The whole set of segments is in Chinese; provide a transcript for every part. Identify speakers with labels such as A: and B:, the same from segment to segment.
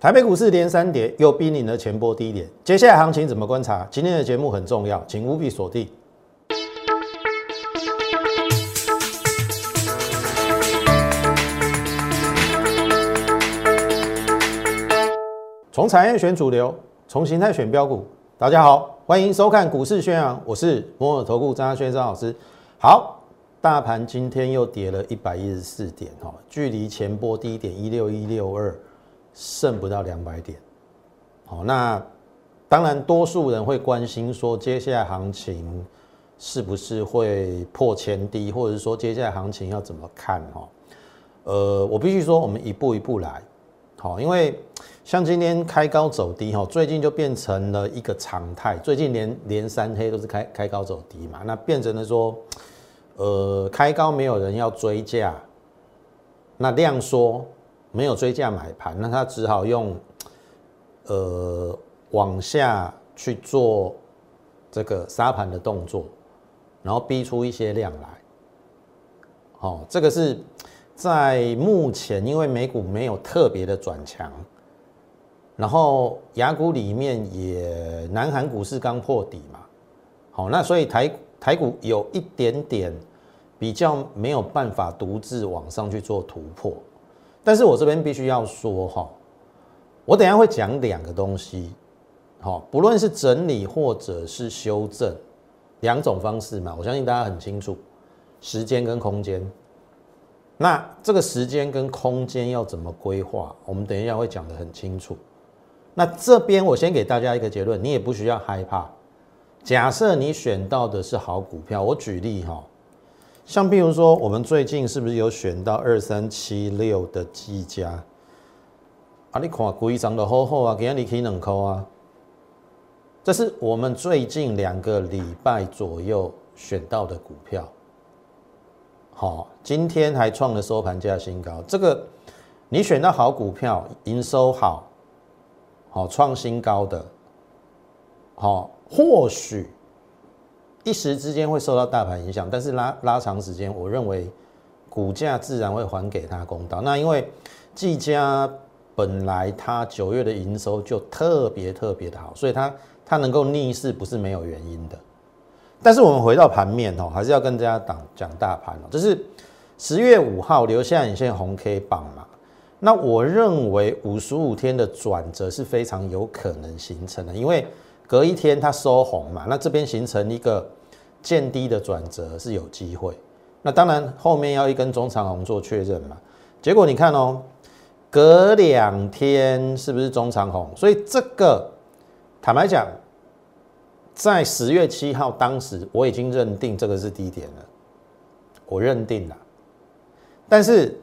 A: 台北股市连三跌，又濒临了前波低点，接下来行情怎么观察？今天的节目很重要，请务必锁定。从产业选主流，从形态选标股。大家好，欢迎收看股市宣扬，我是摩尔投顾张轩张老师。好，大盘今天又跌了一百一十四点，哈，距离前波低点一六一六二。剩不到两百点，好，那当然多数人会关心说，接下来行情是不是会破前低，或者是说接下来行情要怎么看哈？呃，我必须说，我们一步一步来，好，因为像今天开高走低哈，最近就变成了一个常态，最近连连三黑都是开开高走低嘛，那变成了说，呃，开高没有人要追价，那量缩。没有追价买盘，那他只好用，呃，往下去做这个杀盘的动作，然后逼出一些量来。好，这个是在目前，因为美股没有特别的转强，然后雅股里面也南韩股市刚破底嘛，好，那所以台台股有一点点比较没有办法独自往上去做突破。但是我这边必须要说哈，我等下会讲两个东西，好，不论是整理或者是修正，两种方式嘛，我相信大家很清楚，时间跟空间。那这个时间跟空间要怎么规划，我们等一下会讲得很清楚。那这边我先给大家一个结论，你也不需要害怕。假设你选到的是好股票，我举例哈。像比如说，我们最近是不是有选到二三七六的技嘉？啊，你看规张的好好啊，今天你可以两扣啊。这是我们最近两个礼拜左右选到的股票。好，今天还创了收盘价新高。这个你选到好股票，营收好，好创新高的，好或许。一时之间会受到大盘影响，但是拉拉长时间，我认为股价自然会还给他公道。那因为技嘉本来它九月的营收就特别特别的好，所以它它能够逆势不是没有原因的。但是我们回到盘面哦，还是要跟大家讲讲大盘哦。这是十月五号留下影线红 K 棒嘛？那我认为五十五天的转折是非常有可能形成的，因为。隔一天它收红嘛，那这边形成一个见低的转折是有机会。那当然后面要一根中长红做确认嘛。结果你看哦，隔两天是不是中长红？所以这个坦白讲，在十月七号当时我已经认定这个是低点了，我认定了。但是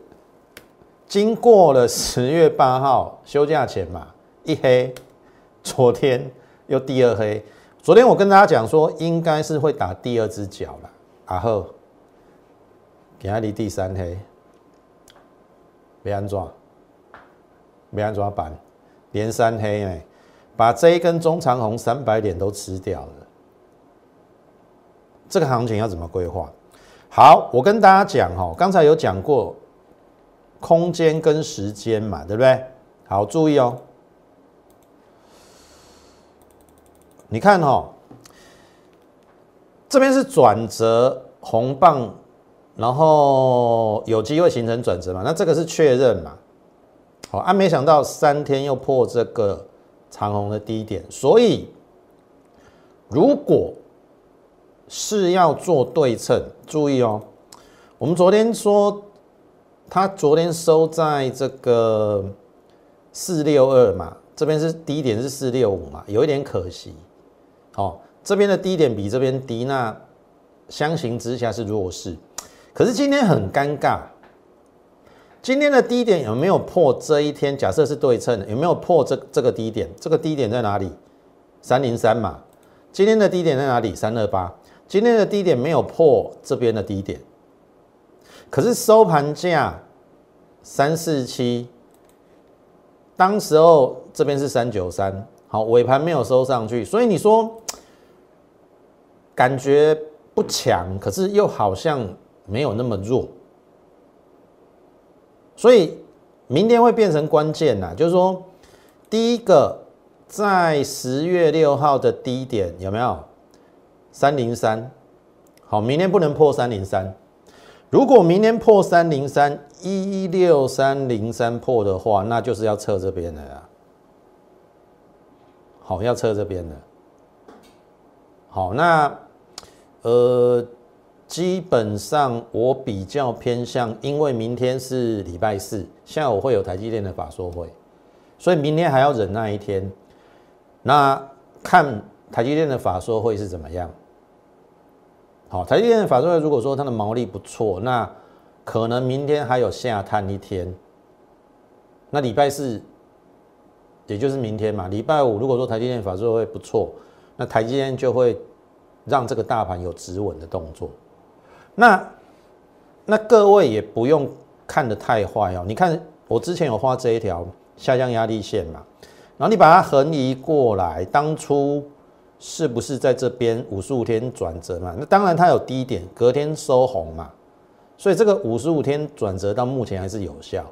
A: 经过了十月八号休假前嘛，一黑，昨天。又第二黑，昨天我跟大家讲说，应该是会打第二只脚了，然后给他离第三黑，没安装，没安装板，连三黑哎，把这一根中长红三百点都吃掉了，这个行情要怎么规划？好，我跟大家讲哈，刚才有讲过空间跟时间嘛，对不对？好，注意哦。你看哈，这边是转折红棒，然后有机会形成转折嘛？那这个是确认嘛？好，啊，没想到三天又破这个长红的低点，所以如果是要做对称，注意哦，我们昨天说它昨天收在这个四六二嘛，这边是低点是四六五嘛，有一点可惜。哦，这边的低点比这边低，那相形之下是弱势。可是今天很尴尬，今天的低点有没有破？这一天假设是对称，有没有破这这个低点？这个低点在哪里？三零三嘛。今天的低点在哪里？三二八。今天的低点没有破这边的低点，可是收盘价三四七，当时候这边是三九三。好，尾盘没有收上去，所以你说感觉不强，可是又好像没有那么弱，所以明天会变成关键呐，就是说第一个在十月六号的低点有没有三零三？好，明天不能破三零三。如果明天破三零三一六三零三破的话，那就是要测这边的啦。好，要测这边的。好，那呃，基本上我比较偏向，因为明天是礼拜四，下午会有台积电的法说会，所以明天还要忍那一天。那看台积电的法说会是怎么样？好，台积电的法说会如果说它的毛利不错，那可能明天还有下探一天。那礼拜四，也就是明天嘛，礼拜五如果说台积电法说会不错，那台积电就会让这个大盘有止稳的动作。那那各位也不用看得太坏哦。你看我之前有画这一条下降压力线嘛，然后你把它横移过来，当初。是不是在这边五十五天转折嘛？那当然它有低点，隔天收红嘛，所以这个五十五天转折到目前还是有效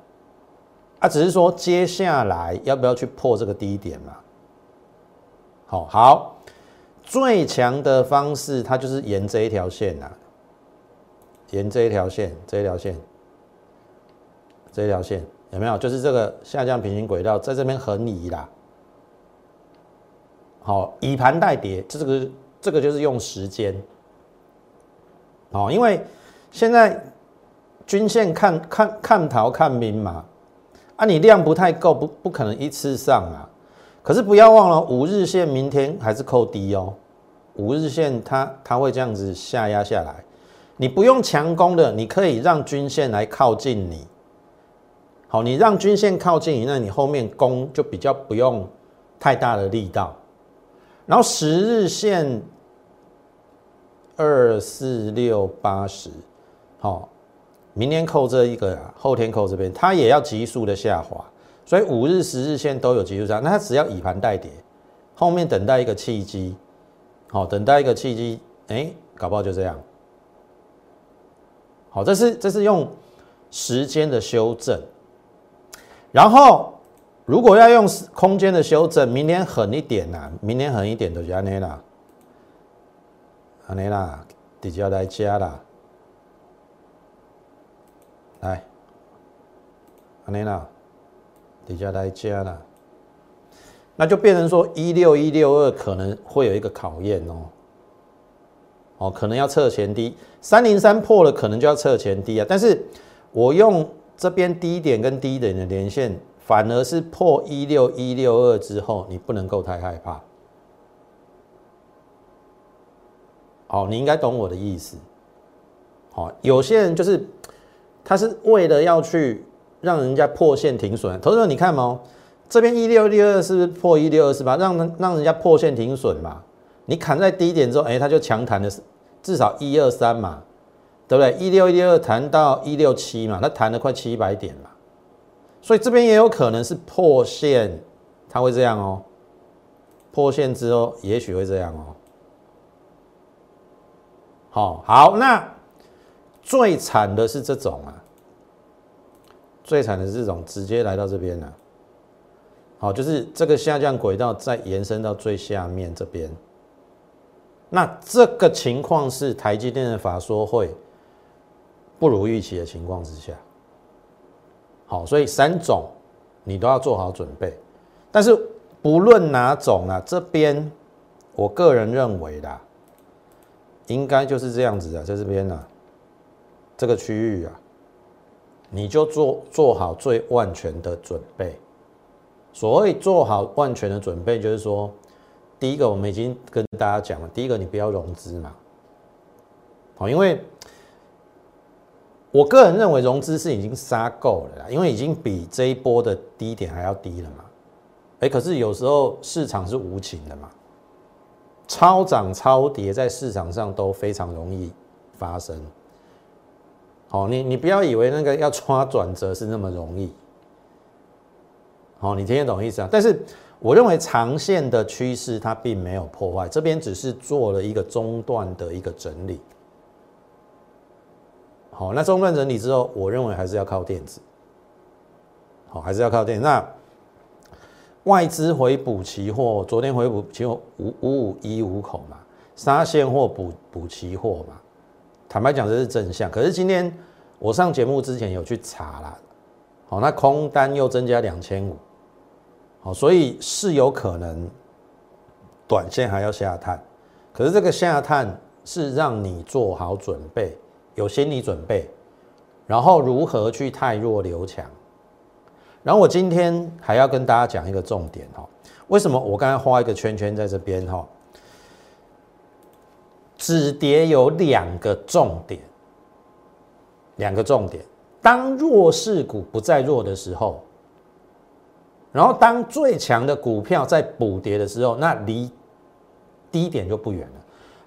A: 啊，只是说接下来要不要去破这个低点嘛？好，好，最强的方式它就是沿这一条线呐，沿这一条线，这一条线，这一条线有没有？就是这个下降平行轨道在这边横移啦。好，以盘代跌，这个这个就是用时间。好，因为现在均线看看看逃看明嘛，啊，你量不太够，不不可能一次上啊。可是不要忘了，五日线明天还是扣低哦。五日线它它会这样子下压下来，你不用强攻的，你可以让均线来靠近你。好，你让均线靠近你，那你后面攻就比较不用太大的力道。然后十日线二四六八十，好，明天扣这一个，后天扣这边，它也要急速的下滑，所以五日、十日线都有急速上，那它只要以盘带跌，后面等待一个契机，好，等待一个契机，哎，搞不好就这样，好，这是这是用时间的修正，然后。如果要用空间的修正，明天狠一点呐，明天狠一点的就安尼啦，安尼啦，底下来加啦，来，安尼啦，底下来加啦，那就变成说一六一六二可能会有一个考验哦，哦，可能要测前低，三零三破了，可能就要测前低啊，但是我用这边低点跟低点的连线。反而是破一六一六二之后，你不能够太害怕。好，你应该懂我的意思。好，有些人就是他是为了要去让人家破线停损。投资者，你看嘛，这边一六六二是不是破一六二是吧？让人让人家破线停损嘛。你砍在低点之后，哎，他就强弹的至少一二三嘛，对不对？一六一六二弹到一六七嘛，他弹了快七百点嘛。所以这边也有可能是破线，它会这样哦。破线之后，也许会这样哦。好，好，那最惨的是这种啊，最惨的是这种直接来到这边了。好，就是这个下降轨道再延伸到最下面这边。那这个情况是台积电的法说会不如预期的情况之下。好，所以三种你都要做好准备，但是不论哪种啊，这边我个人认为啦，应该就是这样子啊，在这边呢，这个区域啊，你就做做好最万全的准备。所谓做好万全的准备，就是说，第一个我们已经跟大家讲了，第一个你不要融资嘛，好，因为。我个人认为融资是已经杀够了啦，因为已经比这一波的低点还要低了嘛。哎，可是有时候市场是无情的嘛，超涨超跌在市场上都非常容易发生。好，你你不要以为那个要抓转折是那么容易。好，你听得懂意思啊？但是我认为长线的趋势它并没有破坏，这边只是做了一个中段的一个整理。好，那中段整理之后，我认为还是要靠电子。好，还是要靠电。那外资回补期货，昨天回补期货五五五一五口嘛，杀现货补补期货嘛。坦白讲，这是真相。可是今天我上节目之前有去查了，好，那空单又增加两千五，好，所以是有可能短线还要下探。可是这个下探是让你做好准备，有心理准备，然后如何去太弱留强。然后我今天还要跟大家讲一个重点哈，为什么我刚才画一个圈圈在这边哈？止跌有两个重点，两个重点。当弱势股不再弱的时候，然后当最强的股票在补跌的时候，那离低点就不远了。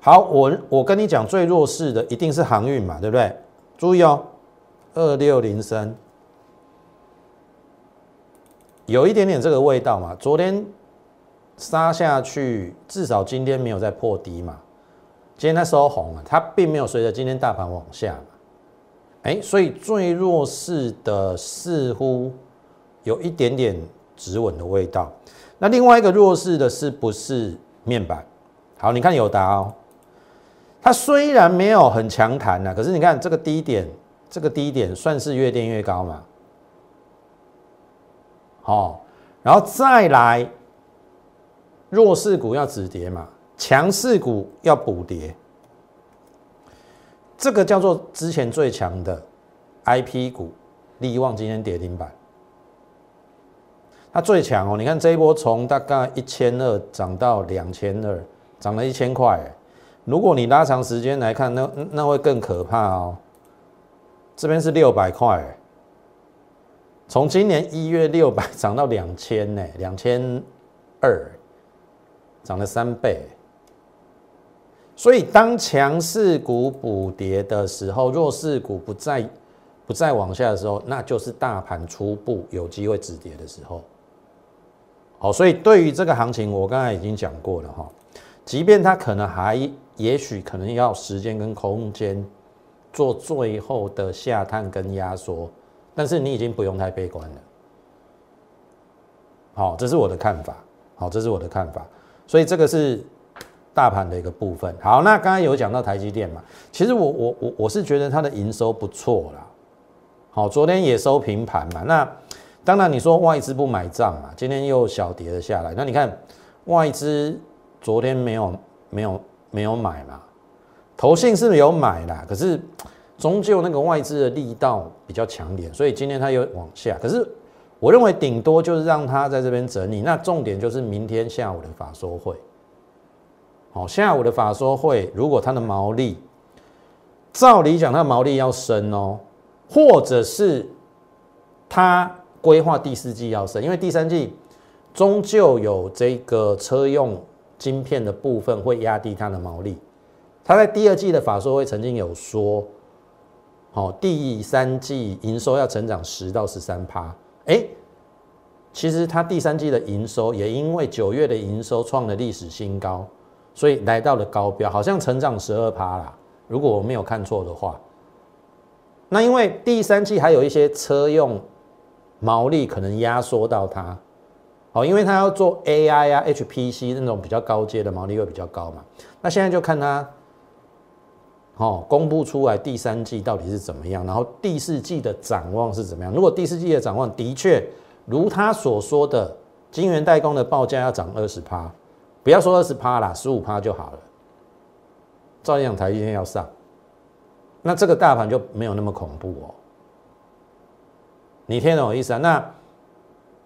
A: 好，我我跟你讲，最弱势的一定是航运嘛，对不对？注意哦，二六零三，有一点点这个味道嘛。昨天杀下去，至少今天没有再破低嘛。今天它收红了，它并没有随着今天大盘往下嘛，哎，所以最弱势的似乎有一点点止稳的味道。那另外一个弱势的是不是面板？好，你看有答哦，它虽然没有很强弹呐，可是你看这个低点，这个低点算是越垫越高嘛。好，然后再来弱势股要止跌嘛。强势股要补跌，这个叫做之前最强的 I P 股，利旺今天跌停板，它最强哦。你看这一波从大概一千二涨到两千二，涨了一千块。如果你拉长时间来看，那那会更可怕哦。这边是六百块，从今年一月六百涨到两千呢，两千二，涨了三倍。所以，当强势股补跌的时候，弱势股不再不再往下的时候，那就是大盘初步有机会止跌的时候。好，所以对于这个行情，我刚才已经讲过了哈。即便它可能还也许可能要时间跟空间做最后的下探跟压缩，但是你已经不用太悲观了。好，这是我的看法。好，这是我的看法。所以这个是。大盘的一个部分，好，那刚才有讲到台积电嘛，其实我我我我是觉得它的营收不错啦，好，昨天也收平盘嘛，那当然你说外资不买账嘛，今天又小跌了下来，那你看外资昨天没有没有没有买嘛，投信是有买啦，可是终究那个外资的力道比较强点，所以今天它又往下，可是我认为顶多就是让它在这边整理，那重点就是明天下午的法说会。好，下午的法说会，如果它的毛利，照理讲，它的毛利要升哦，或者是它规划第四季要升，因为第三季终究有这个车用晶片的部分会压低它的毛利。它在第二季的法说会曾经有说，好，第三季营收要成长十到十三趴。哎，其实它第三季的营收也因为九月的营收创了历史新高。所以来到了高标，好像成长十二趴啦。如果我没有看错的话，那因为第三季还有一些车用毛利可能压缩到它，哦，因为它要做 AI 啊、HPC 那种比较高阶的毛利会比较高嘛。那现在就看它，哦，公布出来第三季到底是怎么样，然后第四季的展望是怎么样。如果第四季的展望的确如他所说的，晶圆代工的报价要涨二十趴。不要说二十趴啦，十五趴就好了。照样台积电要上，那这个大盘就没有那么恐怖哦。你听懂我意思啊？那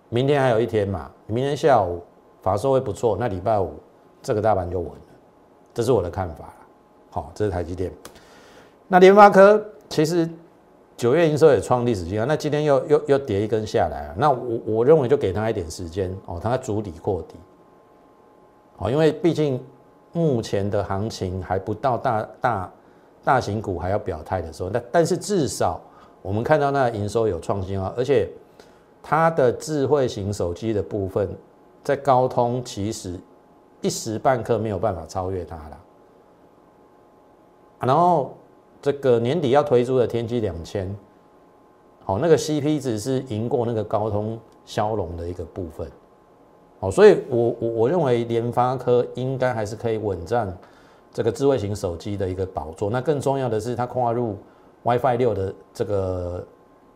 A: 明天还有一天嘛，明天下午法说会不错，那礼拜五这个大盘就稳了。这是我的看法好，这是台积电。那联发科其实九月营收也创历史新高，那今天又又又跌一根下来啊。那我我认为就给他一点时间哦，他主底扩底。哦，因为毕竟目前的行情还不到大大大型股还要表态的时候，但但是至少我们看到那营收有创新啊，而且它的智慧型手机的部分在高通其实一时半刻没有办法超越它了。然后这个年底要推出的天玑两千，好，那个 CP 值是赢过那个高通骁龙的一个部分。好，所以我我我认为联发科应该还是可以稳占这个智慧型手机的一个宝座。那更重要的是，它跨入 WiFi 六的这个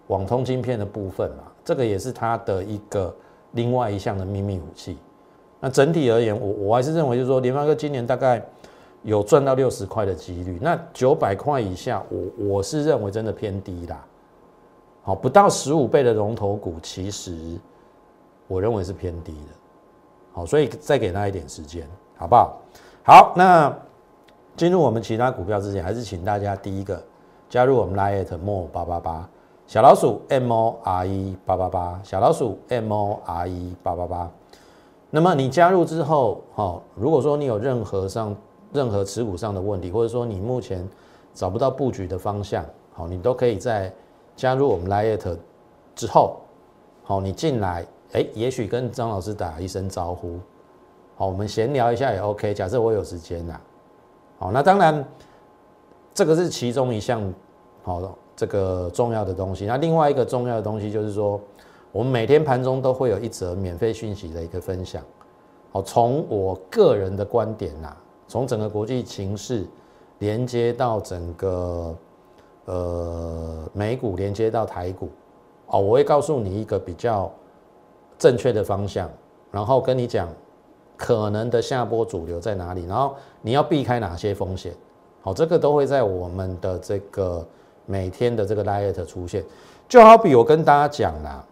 A: 网通晶片的部分嘛，这个也是它的一个另外一项的秘密武器。那整体而言，我我还是认为，就是说联发科今年大概有赚到六十块的几率。那九百块以下，我我是认为真的偏低啦。好，不到十五倍的龙头股，其实我认为是偏低的。好，所以再给他一点时间，好不好？好，那进入我们其他股票之前，还是请大家第一个加入我们 lietmo 八八八小老鼠 M O R E 八八八小老鼠 M O R E 八八八。那么你加入之后，好，如果说你有任何上任何持股上的问题，或者说你目前找不到布局的方向，好，你都可以在加入我们 Lite 之后，好，你进来。哎，也许跟张老师打一声招呼，好，我们闲聊一下也 OK。假设我有时间呐，好，那当然这个是其中一项，好，这个重要的东西。那另外一个重要的东西就是说，我们每天盘中都会有一则免费讯息的一个分享，好，从我个人的观点呐，从整个国际情势连接到整个呃美股，连接到台股，哦，我会告诉你一个比较。正确的方向，然后跟你讲可能的下波主流在哪里，然后你要避开哪些风险，好，这个都会在我们的这个每天的这个 light 出现。就好比我跟大家讲啦，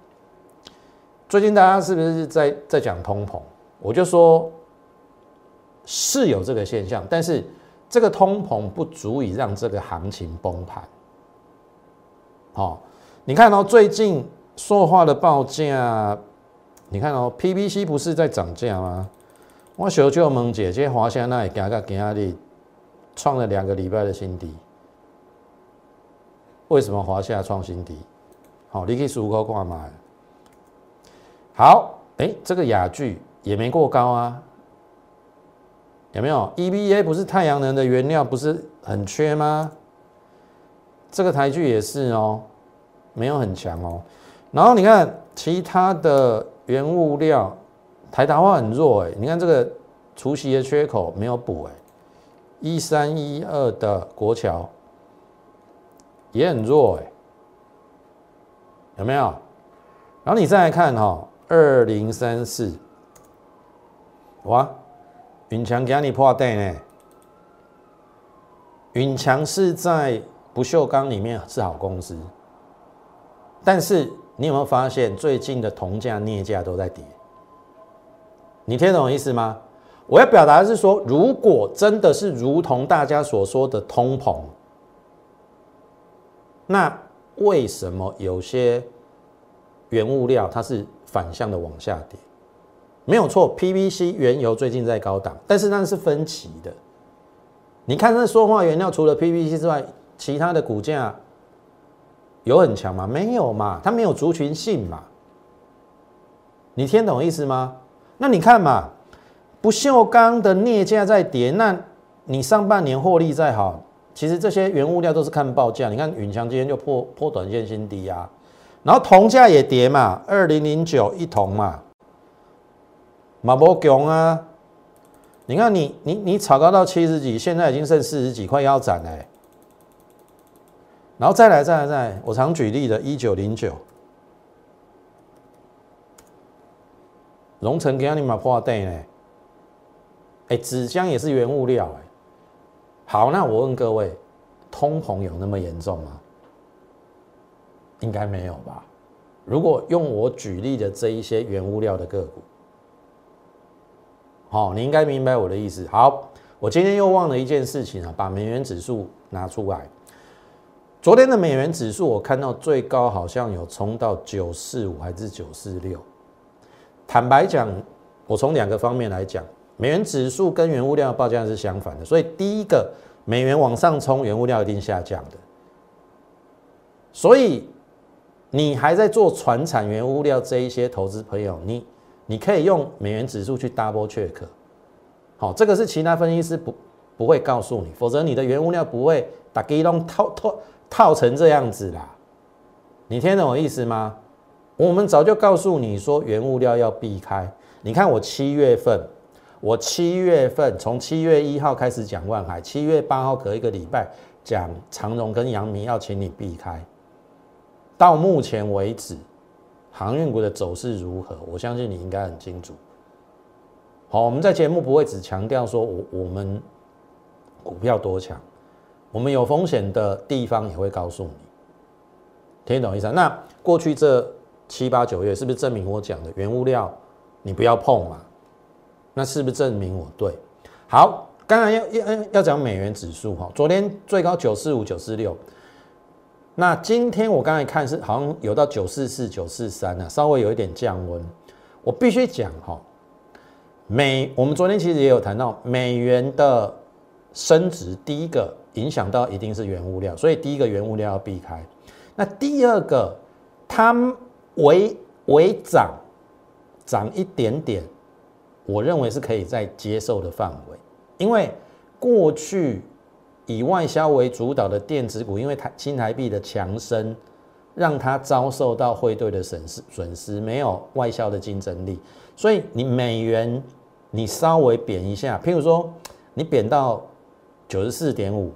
A: 最近大家是不是在在讲通膨？我就说是有这个现象，但是这个通膨不足以让这个行情崩盘。好，你看到最近说话的报价。你看哦，PVC 不是在涨价吗？我小舅问姐，这华夏那里行个行日创了两个礼拜的新低，为什么华夏创新低？好，你可以数口挂买。好，哎，这个雅聚也没过高啊，有没有？EVA 不是太阳能的原料，不是很缺吗？这个台剧也是哦，没有很强哦。然后你看其他的。原物料，台达化很弱哎，你看这个除夕的缺口没有补哎，一三一二的国桥也很弱哎，有没有？然后你再来看哈，二零三四，哇，云强给你破蛋呢，云强是在不锈钢里面是好公司，但是。你有没有发现最近的铜价、镍价都在跌？你听懂意思吗？我要表达的是说，如果真的是如同大家所说的通膨，那为什么有些原物料它是反向的往下跌？没有错，PVC 原油最近在高档，但是那是分歧的。你看那说话原料，除了 PVC 之外，其他的股价。有很强吗？没有嘛，它没有族群性嘛。你听懂意思吗？那你看嘛，不锈钢的镍价在跌，那你上半年获利再好，其实这些原物料都是看报价。你看永强今天就破破短线新低啊，然后铜价也跌嘛，二零零九一铜嘛，马波强啊。你看你你你炒高到七十几，现在已经剩四十几块腰斩嘞。然后再来，再来，再来！我常举例的，一九零九，荣成给你买破袋呢？哎，纸浆也是原物料哎。好，那我问各位，通膨有那么严重吗？应该没有吧？如果用我举例的这一些原物料的个股，好，你应该明白我的意思。好，我今天又忘了一件事情啊，把美元指数拿出来。昨天的美元指数，我看到最高好像有冲到九四五还是九四六。坦白讲，我从两个方面来讲，美元指数跟原物料报价是相反的。所以第一个，美元往上冲，原物料一定下降的。所以你还在做船产原物料这一些投资朋友，你你可以用美元指数去 double check。好，这个是其他分析师不不会告诉你，否则你的原物料不会打给弄套套。套成这样子啦，你听懂我意思吗？我们早就告诉你说原物料要避开，你看我七月份，我七月份从七月一号开始讲万海，七月八号隔一个礼拜讲长荣跟阳明要请你避开。到目前为止，航运股的走势如何？我相信你应该很清楚。好，我们在节目不会只强调说我我们股票多强，我们有风险的地方也会告诉你。听懂意思？那过去这七八九月是不是证明我讲的原物料你不要碰嘛？那是不是证明我对？好，刚才要要要讲美元指数哈，昨天最高九四五九四六。那今天我刚才看是好像有到九四四九四三啊，稍微有一点降温。我必须讲哈，美我们昨天其实也有谈到美元的升值，第一个影响到一定是原物料，所以第一个原物料要避开。那第二个它微微涨涨一点点，我认为是可以在接受的范围，因为过去。以外销为主导的电子股，因为台新台币的强升，让它遭受到汇兑的损失，损失没有外销的竞争力，所以你美元你稍微贬一下，譬如说你贬到九十四点五、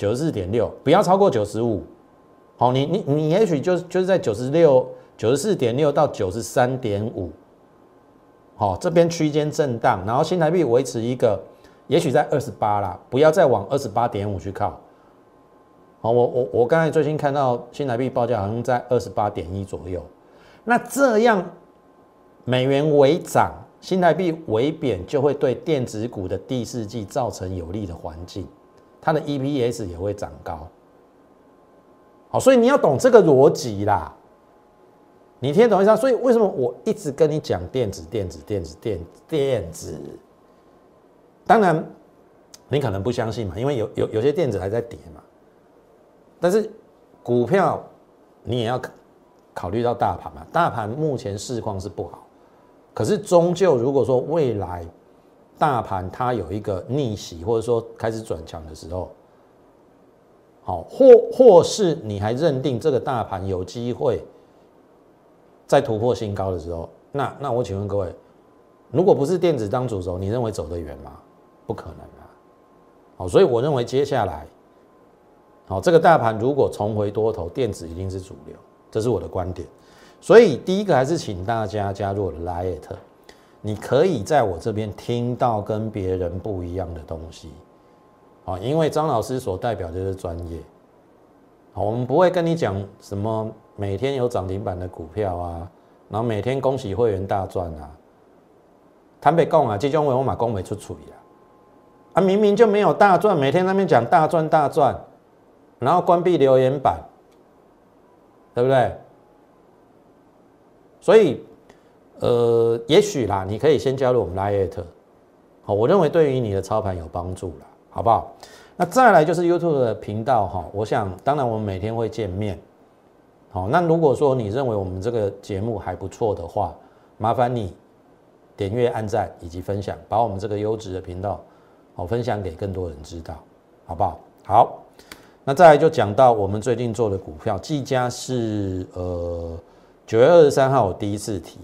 A: 九十四点六，不要超过九十五，好，你你你也许就是就是在九十六、九十四点六到九十三点五，好，这边区间震荡，然后新台币维持一个。也许在二十八啦，不要再往二十八点五去靠。好，我我我刚才最新看到新台币报价好像在二十八点一左右。那这样美元为涨，新台币为贬，就会对电子股的第四季造成有利的环境，它的 EPS 也会涨高。好，所以你要懂这个逻辑啦。你听懂意思？所以为什么我一直跟你讲电子、电子、电子、电电子？当然，你可能不相信嘛，因为有有有些电子还在跌嘛。但是股票你也要考虑到大盘嘛，大盘目前市况是不好，可是终究如果说未来大盘它有一个逆袭，或者说开始转强的时候，好，或或是你还认定这个大盘有机会再突破新高的时候，那那我请问各位，如果不是电子当主轴，你认为走得远吗？不可能啊！好，所以我认为接下来，好，这个大盘如果重回多头，电子一定是主流，这是我的观点。所以第一个还是请大家加入我的 Lite，你可以在我这边听到跟别人不一样的东西。啊，因为张老师所代表就是专业。好，我们不会跟你讲什么每天有涨停板的股票啊，然后每天恭喜会员大赚啊。坦白讲啊，这种话我马讲不出嘴啊。啊，明明就没有大赚，每天那边讲大赚大赚，然后关闭留言板，对不对？所以，呃，也许啦，你可以先加入我们 Lite，好，我认为对于你的操盘有帮助了，好不好？那再来就是 YouTube 的频道哈，我想当然我们每天会见面，好，那如果说你认为我们这个节目还不错的话，麻烦你点阅、按赞以及分享，把我们这个优质的频道。好，分享给更多人知道，好不好？好，那再来就讲到我们最近做的股票，技嘉是呃九月二十三号我第一次提，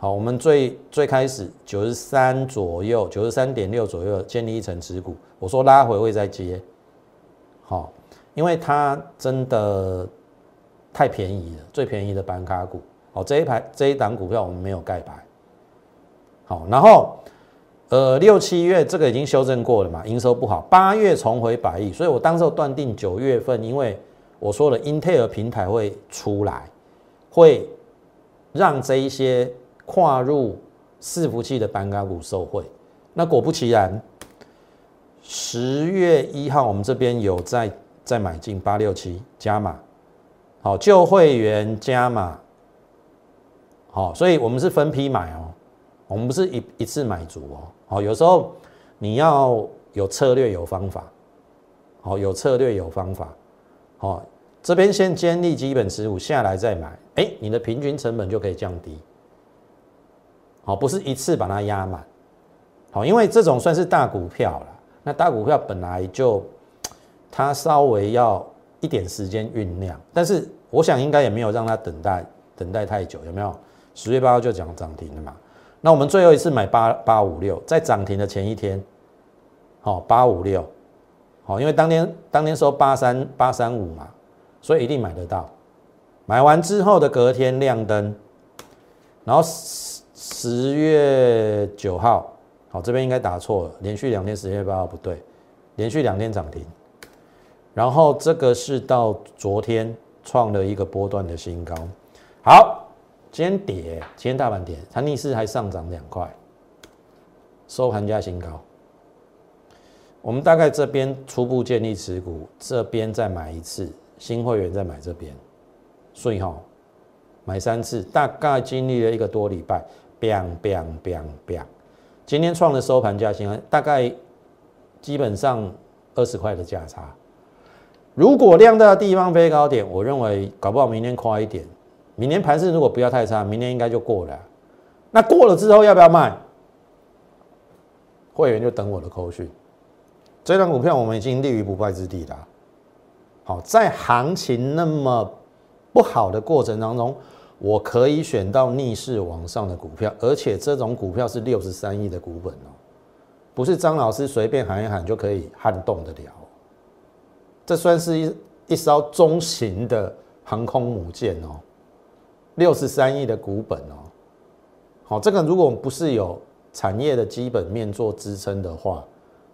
A: 好，我们最最开始九十三左右，九十三点六左右建立一层持股，我说拉回会再接，好，因为它真的太便宜了，最便宜的板卡股，好，这一排这一档股票我们没有盖牌，好，然后。呃，六七月这个已经修正过了嘛，营收不好。八月重回百亿，所以我当时断定九月份，因为我说了英特尔平台会出来，会让这一些跨入伺服器的板卡股受惠。那果不其然，十月一号我们这边有在在买进八六七加码，好旧会员加码，好，所以我们是分批买哦。我们不是一一次买足哦，好，有时候你要有策略有方法，好，有策略有方法，好，这边先建立基本持股下来再买，哎，你的平均成本就可以降低，好，不是一次把它压满，好，因为这种算是大股票了，那大股票本来就它稍微要一点时间酝酿，但是我想应该也没有让它等待等待太久，有没有？十月八号就讲涨停了嘛。那我们最后一次买八八五六，在涨停的前一天，好八五六，好，因为当天当天收八三八三五嘛，所以一定买得到。买完之后的隔天亮灯，然后十月九号，好这边应该打错了，连续两天十月八号不对，连续两天涨停，然后这个是到昨天创了一个波段的新高，好。今天跌，今天大盘跌，它逆势还上涨两块，收盘价新高。我们大概这边初步建立持股，这边再买一次，新会员再买这边，所以哈，买三次，大概经历了一个多礼拜，biang biang biang biang，今天创的收盘价新高，大概基本上二十块的价差。如果量大的地方飞高点，我认为搞不好明天夸一点。明年盘势如果不要太差，明年应该就过了。那过了之后要不要卖？会员就等我的口讯。这张股票我们已经立于不败之地了。好，在行情那么不好的过程当中，我可以选到逆势往上的股票，而且这种股票是六十三亿的股本哦，不是张老师随便喊一喊就可以撼动得了。这算是一一艘中型的航空母舰哦。六十三亿的股本哦，好，这个如果不是有产业的基本面做支撑的话，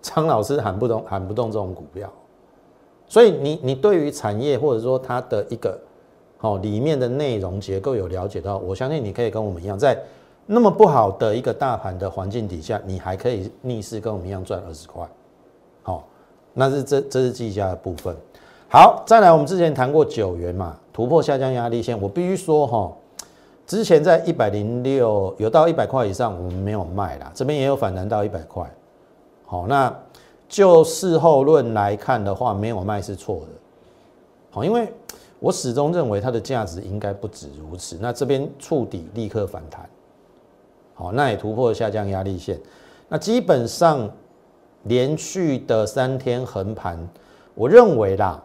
A: 张老师喊不动，喊不动这种股票。所以你你对于产业或者说它的一个哦里面的内容结构有了解到，我相信你可以跟我们一样，在那么不好的一个大盘的环境底下，你还可以逆势跟我们一样赚二十块。好，那是这这是计价的部分。好，再来，我们之前谈过九元嘛，突破下降压力线，我必须说哈，之前在一百零六有到一百块以上，我们没有卖啦，这边也有反弹到一百块。好，那就事后论来看的话，没有卖是错的。好，因为我始终认为它的价值应该不止如此。那这边触底立刻反弹，好，那也突破下降压力线，那基本上连续的三天横盘，我认为啦。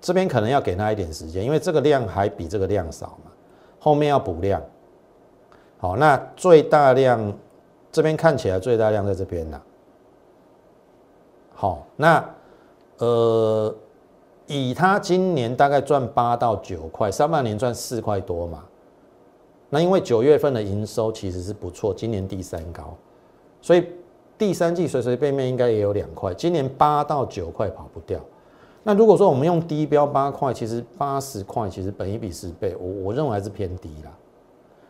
A: 这边可能要给他一点时间，因为这个量还比这个量少嘛，后面要补量。好，那最大量这边看起来最大量在这边呢。好，那呃，以他今年大概赚八到九块，上半年赚四块多嘛。那因为九月份的营收其实是不错，今年第三高，所以第三季随随便便应该也有两块，今年八到九块跑不掉。那如果说我们用低标八块，其实八十块其实本一比十倍，我我认为还是偏低啦。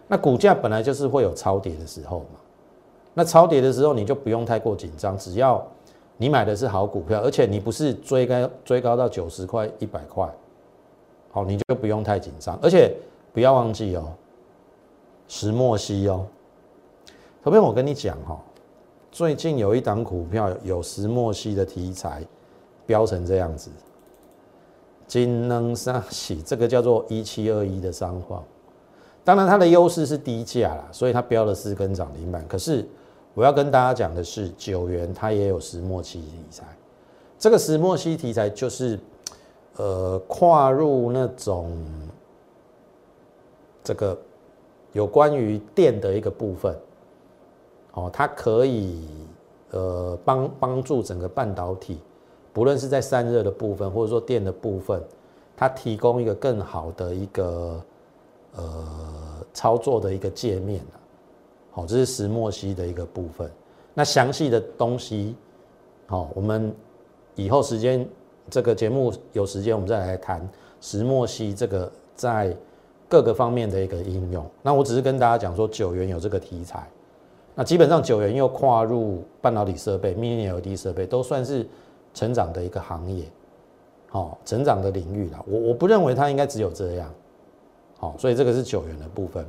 A: 那股价本来就是会有超跌的时候嘛，那超跌的时候你就不用太过紧张，只要你买的是好股票，而且你不是追高追高到九十块一百块，好你就不用太紧张，而且不要忘记哦，石墨烯哦，特别我跟你讲哈，最近有一档股票有石墨烯的题材，飙成这样子。金能上喜，这个叫做一七二一的商化，当然它的优势是低价啦，所以它标了四根涨停板。可是我要跟大家讲的是，九元它也有石墨烯题材，这个石墨烯题材就是呃跨入那种这个有关于电的一个部分，哦，它可以呃帮帮助整个半导体。不论是在散热的部分，或者说电的部分，它提供一个更好的一个呃操作的一个界面好，这是石墨烯的一个部分。那详细的东西，好，我们以后时间这个节目有时间，我们再来谈石墨烯这个在各个方面的一个应用。那我只是跟大家讲说，九元有这个题材，那基本上九元又跨入半导体设备、Mini LED 设备，都算是。成长的一个行业，好，成长的领域啦。我我不认为它应该只有这样，好，所以这个是九元的部分。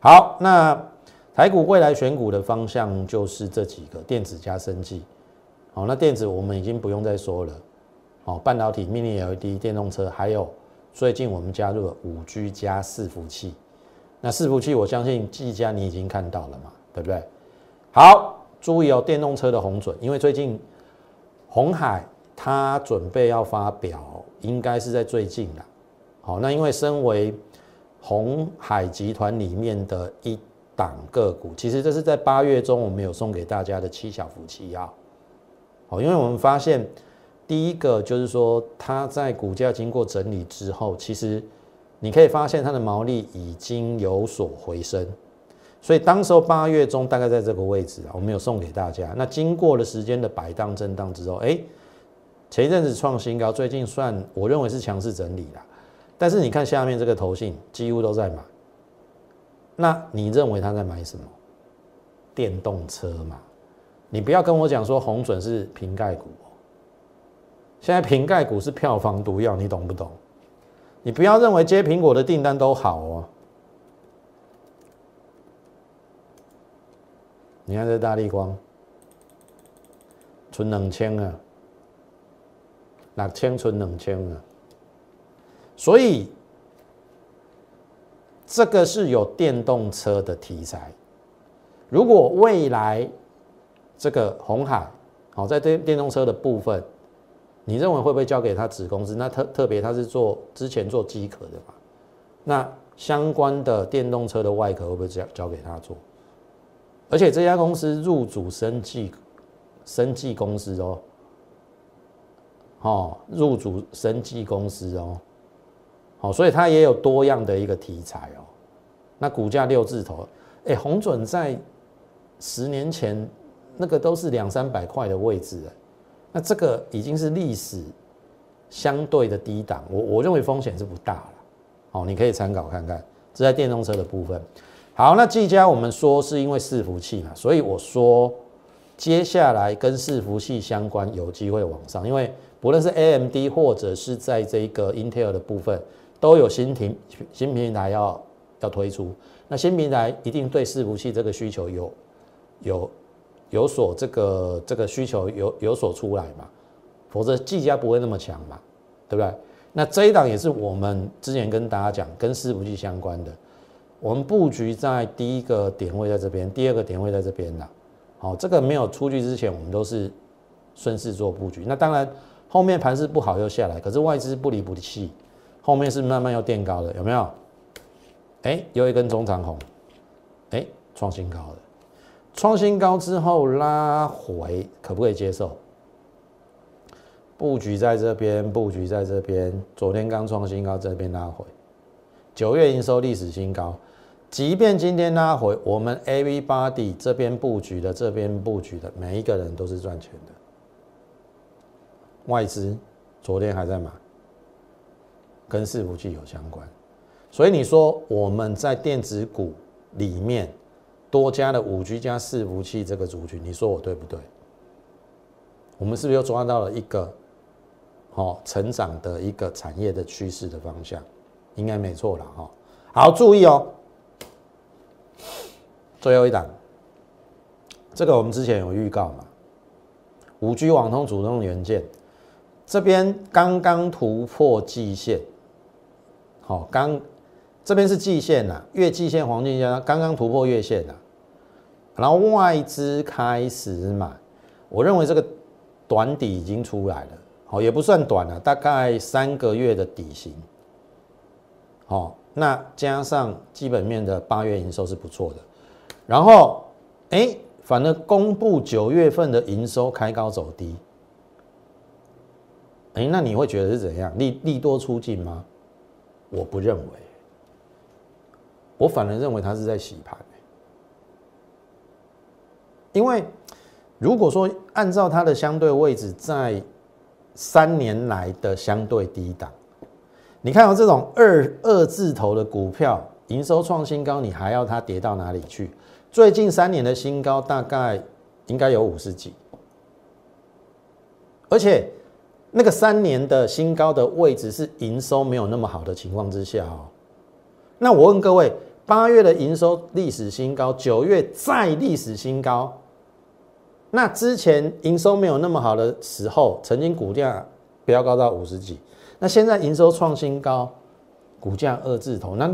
A: 好，那台股未来选股的方向就是这几个电子加生技，好，那电子我们已经不用再说了，好，半导体、Mini LED、电动车，还有最近我们加入了五 G 加伺服器，那伺服器我相信技嘉你已经看到了嘛，对不对？好，注意哦，电动车的红准，因为最近。红海它准备要发表，应该是在最近了。好，那因为身为红海集团里面的一档个股，其实这是在八月中我们有送给大家的七小福七号。好，因为我们发现第一个就是说它在股价经过整理之后，其实你可以发现它的毛利已经有所回升，所以当时候八月中大概在这个位置啊，我们有送给大家。那经过了时间的摆荡震荡之后，哎，前一阵子创新高，最近算我认为是强势整理了。但是你看下面这个头信几乎都在买，那你认为他在买什么？电动车嘛？你不要跟我讲说红准是瓶盖股，现在瓶盖股是票房毒药，你懂不懂？你不要认为接苹果的订单都好哦。你看这大力光，存两千啊，六千存两千啊。所以，这个是有电动车的题材。如果未来这个红海好在电电动车的部分，你认为会不会交给他子公司？那特特别他是做之前做机壳的嘛？那相关的电动车的外壳会不会交交给他做？而且这家公司入主生技生技公司哦，哦，入主生技公司哦。好，所以它也有多样的一个题材哦。那股价六字头，哎，红准在十年前那个都是两三百块的位置了，那这个已经是历史相对的低档，我我认为风险是不大了。哦，你可以参考看看，这在电动车的部分。好，那技嘉我们说是因为伺服器嘛，所以我说接下来跟伺服器相关有机会往上，因为不论是 AMD 或者是在这个 Intel 的部分。都有新平新平台要要推出，那新平台一定对伺服器这个需求有有有所这个这个需求有有所出来嘛，否则技嘉不会那么强嘛，对不对？那这一档也是我们之前跟大家讲跟伺服器相关的，我们布局在第一个点位在这边，第二个点位在这边的，好，这个没有出去之前，我们都是顺势做布局。那当然后面盘势不好又下来，可是外资不离不弃。后面是慢慢要垫高的，有没有？哎，又一根中长红，哎，创新高的，创新高之后拉回，可不可以接受？布局在这边，布局在这边，昨天刚创新高，这边拉回，九月营收历史新高，即便今天拉回，我们 A V Body 这边布局的，这边布局的，每一个人都是赚钱的，外资昨天还在买。跟伺服器有相关，所以你说我们在电子股里面多加了五 G 加伺服器这个族群，你说我对不对？我们是不是又抓到了一个好成长的一个产业的趋势的方向？应该没错了哈。好，注意哦，最后一档，这个我们之前有预告嘛？五 G 网通主动元件这边刚刚突破季线。好，刚这边是季线呐，月季线黄金线刚刚突破月线呐，然后外资开始买，我认为这个短底已经出来了，好，也不算短了，大概三个月的底型，好，那加上基本面的八月营收是不错的，然后哎，反而公布九月份的营收开高走低，哎，那你会觉得是怎样？利利多出尽吗？我不认为，我反而认为它是在洗盘。因为如果说按照它的相对位置，在三年来的相对低档，你看到这种二二字头的股票营收创新高，你还要它跌到哪里去？最近三年的新高大概应该有五十几，而且。那个三年的新高的位置是营收没有那么好的情况之下哦。那我问各位，八月的营收历史新高，九月再历史新高。那之前营收没有那么好的时候，曾经股价飙高到五十几。那现在营收创新高，股价二字头，那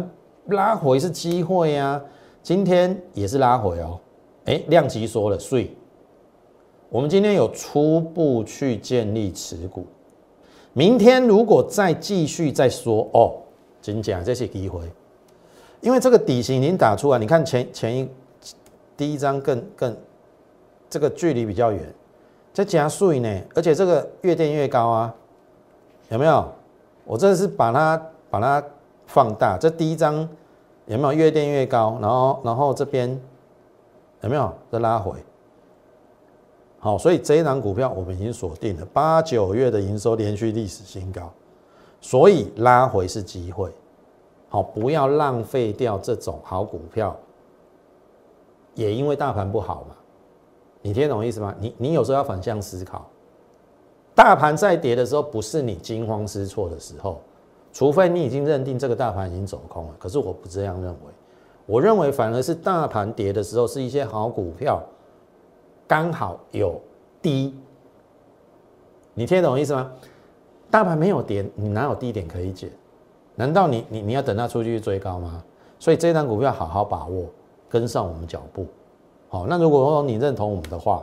A: 拉回是机会呀。今天也是拉回哦。哎，量级说了，税。我们今天有初步去建立持股，明天如果再继续再说哦，真假这些机会，因为这个底型已经打出来，你看前前一第一张更更这个距离比较远，再加速呢，而且这个越垫越高啊，有没有？我这是把它把它放大，这第一张有没有越垫越高？然后然后这边有没有再拉回？好，所以这一档股票我们已经锁定了八九月的营收连续历史新高，所以拉回是机会。好，不要浪费掉这种好股票。也因为大盘不好嘛，你听懂意思吗？你你有时候要反向思考，大盘在跌的时候，不是你惊慌失措的时候，除非你已经认定这个大盘已经走空了。可是我不这样认为，我认为反而是大盘跌的时候，是一些好股票刚好有低。你听得懂意思吗？大盘没有跌，你哪有低点可以捡？难道你你你要等它出去追高吗？所以这张股票好好把握。跟上我们脚步，好，那如果说你认同我们的话，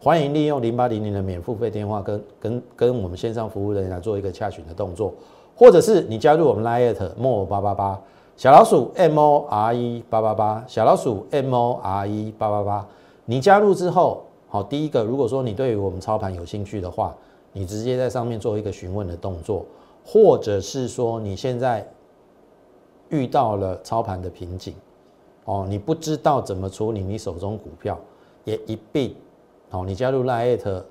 A: 欢迎利用零八零零的免付费电话跟跟跟我们线上服务人员来做一个洽询的动作，或者是你加入我们 Line more 八八八小老鼠 M O R E 八八八小老鼠 M O R E 八八八，你加入之后，好，第一个，如果说你对于我们操盘有兴趣的话，你直接在上面做一个询问的动作，或者是说你现在遇到了操盘的瓶颈。哦，你不知道怎么处理你手中股票，也一并，哦，你加入 Lite，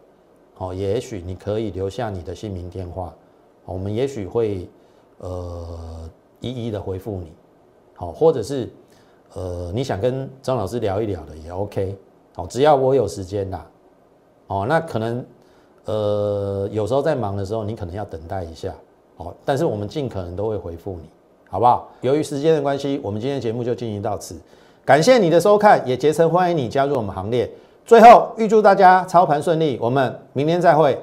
A: 哦，也许你可以留下你的姓名电话，我们也许会呃一一的回复你，好，或者是呃你想跟张老师聊一聊的也 OK，好，只要我有时间啦，哦，那可能呃有时候在忙的时候，你可能要等待一下，哦，但是我们尽可能都会回复你。好不好？由于时间的关系，我们今天节目就进行到此。感谢你的收看，也竭诚欢迎你加入我们行列。最后，预祝大家操盘顺利，我们明天再会。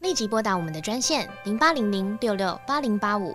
B: 立即拨打我们的专线零八零零六六八零八五